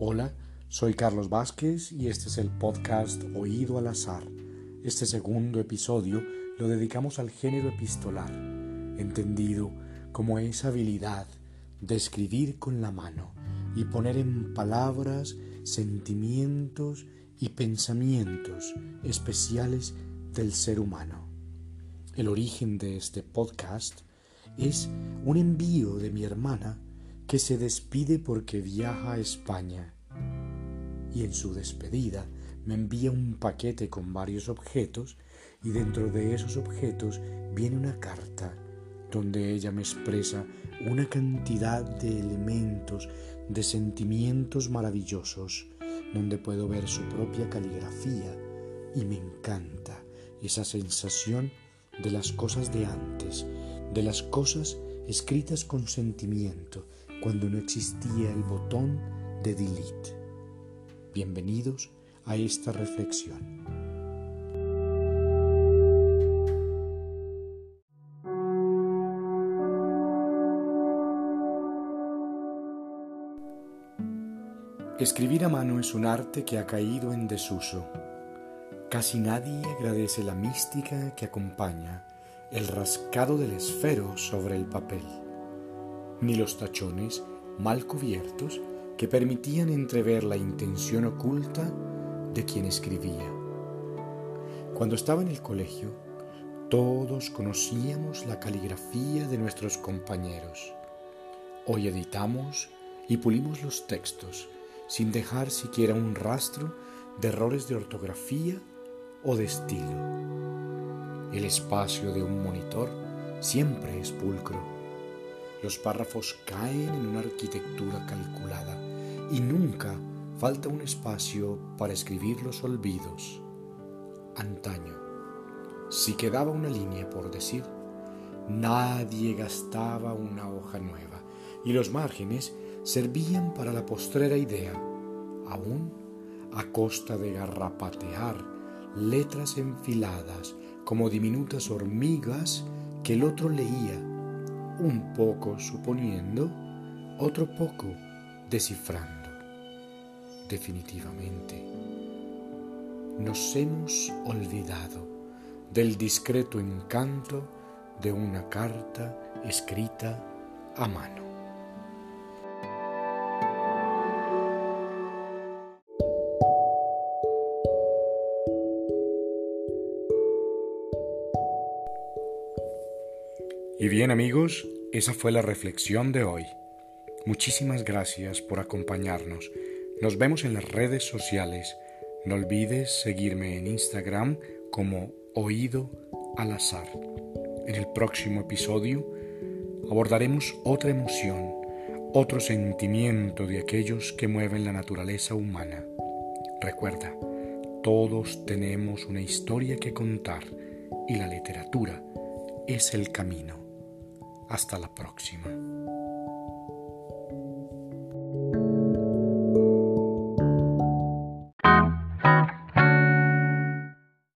Hola, soy Carlos Vázquez y este es el podcast Oído al Azar. Este segundo episodio lo dedicamos al género epistolar, entendido como esa habilidad de escribir con la mano y poner en palabras sentimientos y pensamientos especiales del ser humano. El origen de este podcast es un envío de mi hermana que se despide porque viaja a España. Y en su despedida me envía un paquete con varios objetos y dentro de esos objetos viene una carta donde ella me expresa una cantidad de elementos, de sentimientos maravillosos, donde puedo ver su propia caligrafía y me encanta esa sensación de las cosas de antes, de las cosas escritas con sentimiento, cuando no existía el botón de delete. Bienvenidos a esta reflexión. Escribir a mano es un arte que ha caído en desuso. Casi nadie agradece la mística que acompaña el rascado del esfero sobre el papel ni los tachones mal cubiertos que permitían entrever la intención oculta de quien escribía. Cuando estaba en el colegio, todos conocíamos la caligrafía de nuestros compañeros. Hoy editamos y pulimos los textos sin dejar siquiera un rastro de errores de ortografía o de estilo. El espacio de un monitor siempre es pulcro los párrafos caen en una arquitectura calculada y nunca falta un espacio para escribir los olvidos. Antaño, si quedaba una línea por decir, nadie gastaba una hoja nueva y los márgenes servían para la postrera idea, aún a costa de garrapatear letras enfiladas como diminutas hormigas que el otro leía un poco suponiendo, otro poco descifrando. Definitivamente, nos hemos olvidado del discreto encanto de una carta escrita a mano. Y bien amigos, esa fue la reflexión de hoy. Muchísimas gracias por acompañarnos. Nos vemos en las redes sociales. No olvides seguirme en Instagram como Oído al Azar. En el próximo episodio abordaremos otra emoción, otro sentimiento de aquellos que mueven la naturaleza humana. Recuerda, todos tenemos una historia que contar y la literatura es el camino. Hasta la próxima.